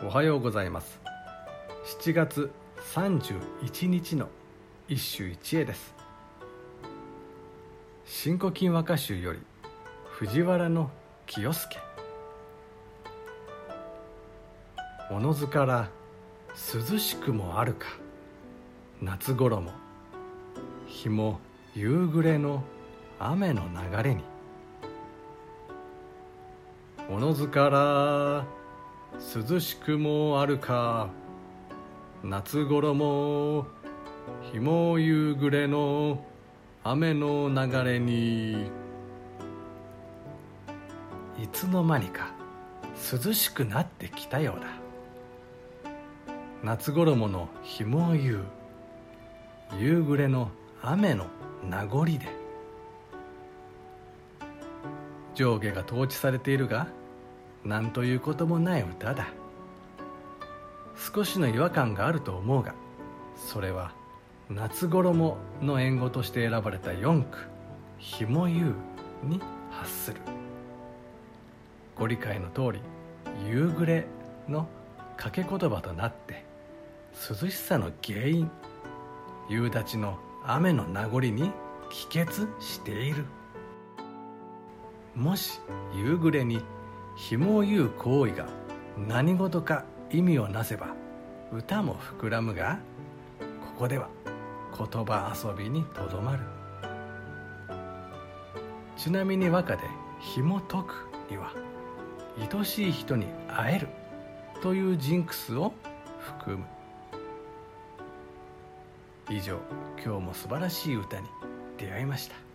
おはようございます。7月31日の一首一会です「新古今和歌集」より藤原の清介おのずから涼しくもあるか。夏衣日も夕暮れの雨の流れに。おのずから涼しくもあるか。夏衣日も夕暮れの雨の流れに。いつの間にか涼しくなってきたようだ。夏衣の日も夕夕暮れの雨の名残で。上下が統治されているが何ということもない歌だ。少しの違和感があると思うがそれは夏衣の縁語として選ばれた四句「ひもゆう」に発する。ご理解の通り「夕暮れ」の掛け言葉となって涼しさの原因夕立の雨の名残に帰結している。もし夕暮れに紐を言う行為が何事か意味をなせば歌も膨らむがここでは言葉遊びにとどまる。ちなみに和歌で「紐解く」には愛しい人に会えるというジンクスを含む。以上今日も素晴らしい歌に出会いました。